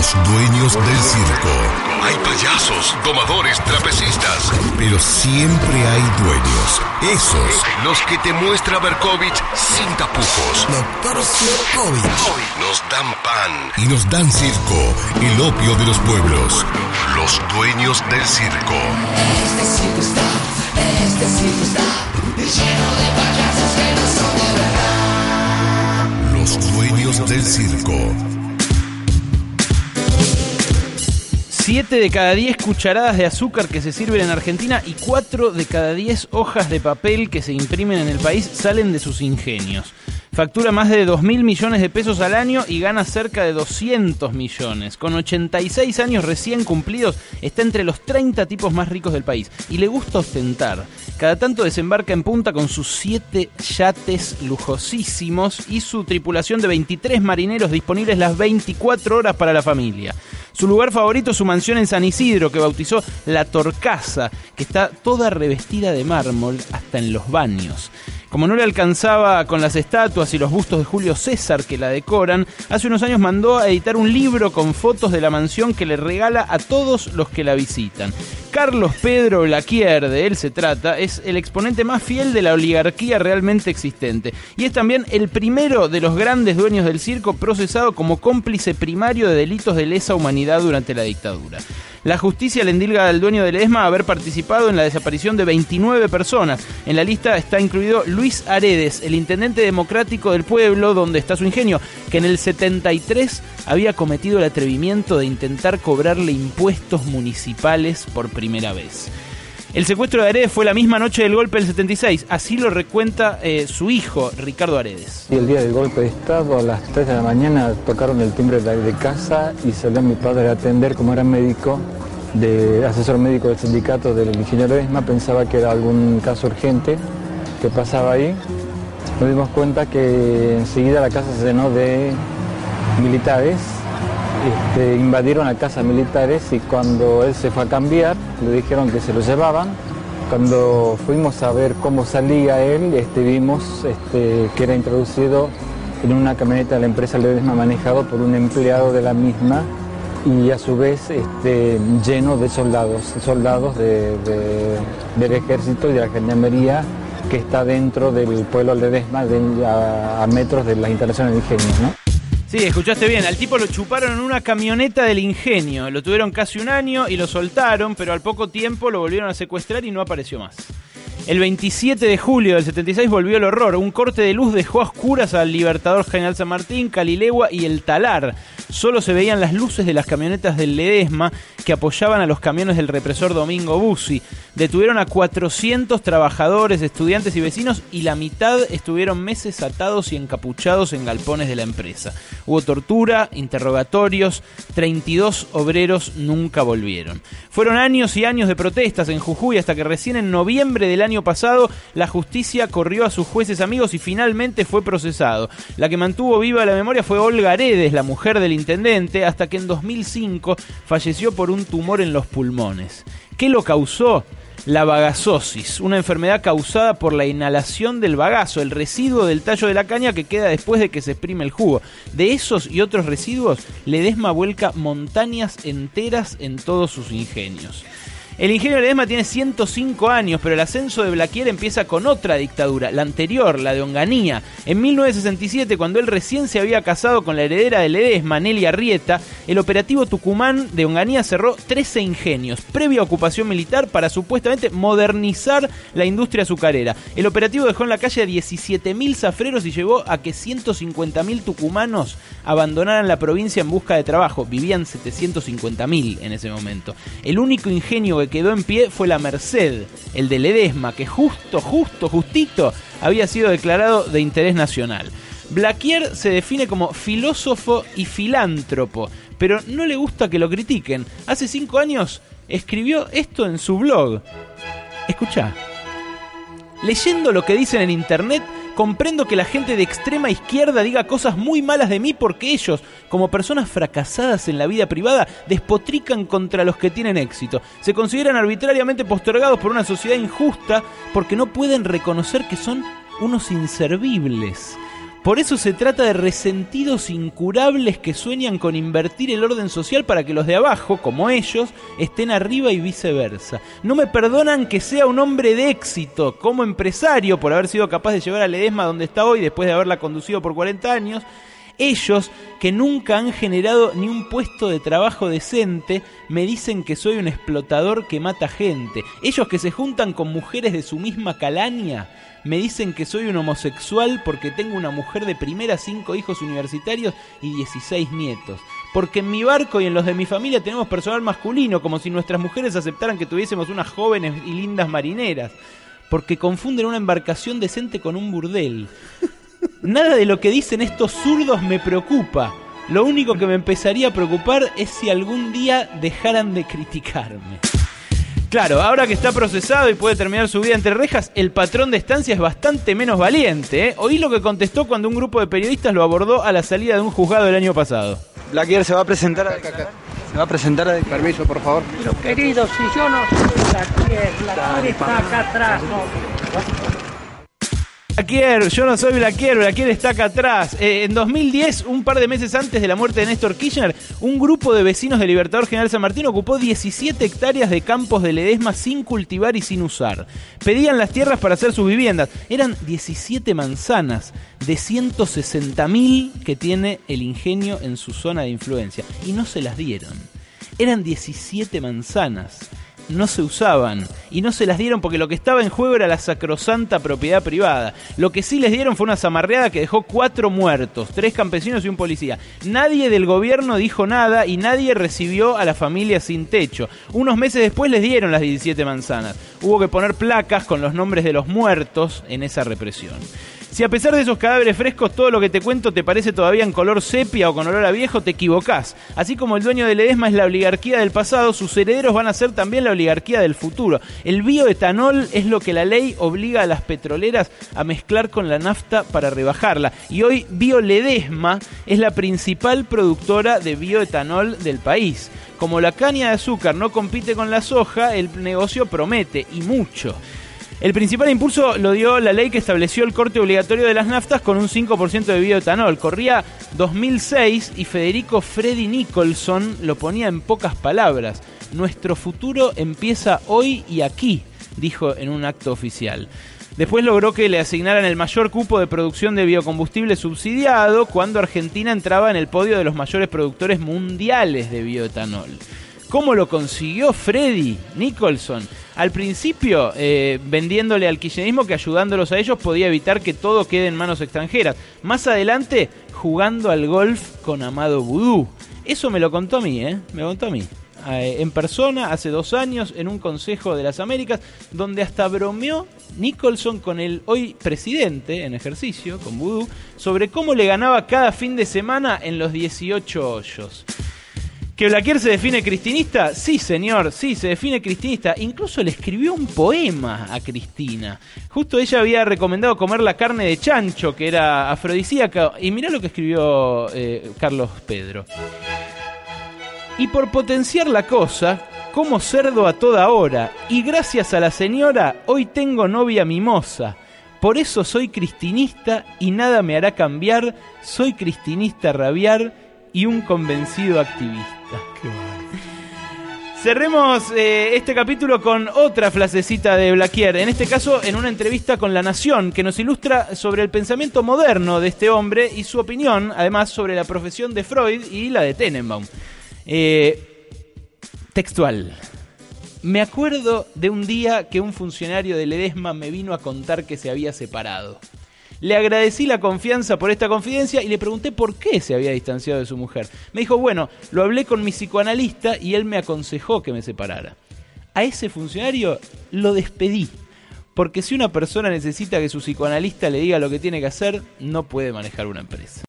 Los dueños del circo. Hay payasos, domadores, trapecistas, pero siempre hay dueños. Esos, los que te muestra Berkovich sin tapujos. Doctor. Nos dan pan y nos dan circo, el opio de los pueblos. Los dueños del circo. Este circo está, este circo está lleno de payasos que no son de verdad. Los dueños del circo. 7 de cada 10 cucharadas de azúcar que se sirven en Argentina y 4 de cada 10 hojas de papel que se imprimen en el país salen de sus ingenios. Factura más de 2 mil millones de pesos al año y gana cerca de 200 millones. Con 86 años recién cumplidos, está entre los 30 tipos más ricos del país y le gusta ostentar. Cada tanto desembarca en punta con sus 7 yates lujosísimos y su tripulación de 23 marineros disponibles las 24 horas para la familia. Su lugar favorito es su mansión en San Isidro, que bautizó La Torcasa, que está toda revestida de mármol hasta en los baños. Como no le alcanzaba con las estatuas y los bustos de Julio César que la decoran, hace unos años mandó a editar un libro con fotos de la mansión que le regala a todos los que la visitan. Carlos Pedro Blaquier, de él se trata, es el exponente más fiel de la oligarquía realmente existente. Y es también el primero de los grandes dueños del circo procesado como cómplice primario de delitos de lesa humanidad durante la dictadura. La justicia le endilga al dueño del ESMA haber participado en la desaparición de 29 personas. En la lista está incluido Luis Aredes, el intendente democrático del pueblo donde está su ingenio, que en el 73 había cometido el atrevimiento de intentar cobrarle impuestos municipales por primera vez. El secuestro de Aredes fue la misma noche del golpe del 76, así lo recuenta eh, su hijo, Ricardo Aredes. Y el día del golpe de Estado, a las 3 de la mañana, tocaron el timbre de, casa y salió mi padre a atender, como era médico, de asesor médico del sindicato del ingeniero ESMA, pensaba que era algún caso urgente que pasaba ahí. Nos dimos cuenta que enseguida la casa se llenó de militares, este, invadieron la casa militares y cuando él se fue a cambiar, le dijeron que se lo llevaban. Cuando fuimos a ver cómo salía él, este, vimos este, que era introducido en una camioneta de la empresa Ledesma manejado por un empleado de la misma y a su vez este, lleno de soldados, soldados de- de- del ejército y de la gendarmería que está dentro del pueblo Ledesma, de- a, a metros de las instalaciones de ingenios. ¿no? Sí, escuchaste bien, al tipo lo chuparon en una camioneta del ingenio, lo tuvieron casi un año y lo soltaron, pero al poco tiempo lo volvieron a secuestrar y no apareció más. El 27 de julio del 76 volvió el horror. Un corte de luz dejó a oscuras al Libertador General San Martín, Calilegua y el Talar. Solo se veían las luces de las camionetas del Ledesma que apoyaban a los camiones del represor Domingo Bussi. Detuvieron a 400 trabajadores, estudiantes y vecinos y la mitad estuvieron meses atados y encapuchados en galpones de la empresa. Hubo tortura, interrogatorios, 32 obreros nunca volvieron. Fueron años y años de protestas en Jujuy hasta que recién en noviembre del año pasado la justicia corrió a sus jueces amigos y finalmente fue procesado. La que mantuvo viva la memoria fue Olga Aredes, la mujer del intendente, hasta que en 2005 falleció por un tumor en los pulmones. ¿Qué lo causó? La bagazosis, una enfermedad causada por la inhalación del bagazo, el residuo del tallo de la caña que queda después de que se exprime el jugo. De esos y otros residuos, Ledesma vuelca montañas enteras en todos sus ingenios. El ingenio Ledesma tiene 105 años, pero el ascenso de Blaquier empieza con otra dictadura, la anterior, la de Onganía. En 1967, cuando él recién se había casado con la heredera de Ledesma, Nelly Arrieta, el operativo Tucumán de Onganía cerró 13 ingenios, previa ocupación militar para supuestamente modernizar la industria azucarera. El operativo dejó en la calle a 17.000 zafreros y llevó a que 150.000 tucumanos abandonaran la provincia en busca de trabajo. Vivían 750.000 en ese momento. El único ingenio que quedó en pie fue la Merced, el de Ledesma, que justo, justo, justito había sido declarado de interés nacional. Blaquier se define como filósofo y filántropo, pero no le gusta que lo critiquen. Hace cinco años escribió esto en su blog. Escucha. Leyendo lo que dicen en internet, comprendo que la gente de extrema izquierda diga cosas muy malas de mí porque ellos, como personas fracasadas en la vida privada, despotrican contra los que tienen éxito. Se consideran arbitrariamente postergados por una sociedad injusta porque no pueden reconocer que son unos inservibles. Por eso se trata de resentidos incurables que sueñan con invertir el orden social para que los de abajo, como ellos, estén arriba y viceversa. No me perdonan que sea un hombre de éxito como empresario por haber sido capaz de llevar a Ledesma donde está hoy después de haberla conducido por 40 años. Ellos, que nunca han generado ni un puesto de trabajo decente, me dicen que soy un explotador que mata gente. Ellos que se juntan con mujeres de su misma calaña, me dicen que soy un homosexual porque tengo una mujer de primera, cinco hijos universitarios y 16 nietos. Porque en mi barco y en los de mi familia tenemos personal masculino, como si nuestras mujeres aceptaran que tuviésemos unas jóvenes y lindas marineras. Porque confunden una embarcación decente con un burdel. Nada de lo que dicen estos zurdos me preocupa. Lo único que me empezaría a preocupar es si algún día dejaran de criticarme. Claro, ahora que está procesado y puede terminar su vida entre rejas, el patrón de estancia es bastante menos valiente. ¿eh? Oí lo que contestó cuando un grupo de periodistas lo abordó a la salida de un juzgado el año pasado. Blaquier se va a presentar a declarar. Se va a presentar a declarar. Permiso, por favor. Pero querido, si yo no soy la Kier, la Kier está acá atrás. No. Blaquier, yo no soy Blaquier, Blaquier está acá atrás. Eh, en 2010, un par de meses antes de la muerte de Néstor Kirchner, un grupo de vecinos del Libertador General San Martín ocupó 17 hectáreas de campos de Ledesma sin cultivar y sin usar. Pedían las tierras para hacer sus viviendas. Eran 17 manzanas de 160.000 que tiene el ingenio en su zona de influencia. Y no se las dieron. Eran 17 manzanas no se usaban y no se las dieron porque lo que estaba en juego era la sacrosanta propiedad privada. Lo que sí les dieron fue una zamarreada que dejó cuatro muertos, tres campesinos y un policía. Nadie del gobierno dijo nada y nadie recibió a la familia sin techo. Unos meses después les dieron las 17 manzanas. Hubo que poner placas con los nombres de los muertos en esa represión. Si a pesar de esos cadáveres frescos todo lo que te cuento te parece todavía en color sepia o con olor a viejo, te equivocás. Así como el dueño de Ledesma es la oligarquía del pasado, sus herederos van a ser también la oligarquía del futuro. El bioetanol es lo que la ley obliga a las petroleras a mezclar con la nafta para rebajarla. Y hoy Bioledesma es la principal productora de bioetanol del país. Como la caña de azúcar no compite con la soja, el negocio promete y mucho. El principal impulso lo dio la ley que estableció el corte obligatorio de las naftas con un 5% de bioetanol. Corría 2006 y Federico Freddy Nicholson lo ponía en pocas palabras. Nuestro futuro empieza hoy y aquí, dijo en un acto oficial. Después logró que le asignaran el mayor cupo de producción de biocombustible subsidiado cuando Argentina entraba en el podio de los mayores productores mundiales de bioetanol. ¿Cómo lo consiguió Freddy Nicholson? Al principio, eh, vendiéndole al kirchnerismo que ayudándolos a ellos podía evitar que todo quede en manos extranjeras. Más adelante, jugando al golf con Amado Vudú. Eso me lo contó a mí, ¿eh? Me contó a mí. Eh, en persona, hace dos años, en un Consejo de las Américas, donde hasta bromeó Nicholson con el hoy presidente en ejercicio, con Vudú, sobre cómo le ganaba cada fin de semana en los 18 hoyos. ¿Que Blaquier se define cristinista? Sí, señor, sí, se define cristinista. Incluso le escribió un poema a Cristina. Justo ella había recomendado comer la carne de chancho, que era afrodisíaca. Y mirá lo que escribió eh, Carlos Pedro. Y por potenciar la cosa, como cerdo a toda hora. Y gracias a la señora, hoy tengo novia mimosa. Por eso soy cristinista y nada me hará cambiar. Soy cristinista rabiar y un convencido activista. Cerremos eh, este capítulo con otra frasecita de Blaquier, en este caso en una entrevista con La Nación, que nos ilustra sobre el pensamiento moderno de este hombre y su opinión, además, sobre la profesión de Freud y la de Tenenbaum. Eh, textual. Me acuerdo de un día que un funcionario de Ledesma me vino a contar que se había separado. Le agradecí la confianza por esta confidencia y le pregunté por qué se había distanciado de su mujer. Me dijo, bueno, lo hablé con mi psicoanalista y él me aconsejó que me separara. A ese funcionario lo despedí. Porque si una persona necesita que su psicoanalista le diga lo que tiene que hacer, no puede manejar una empresa.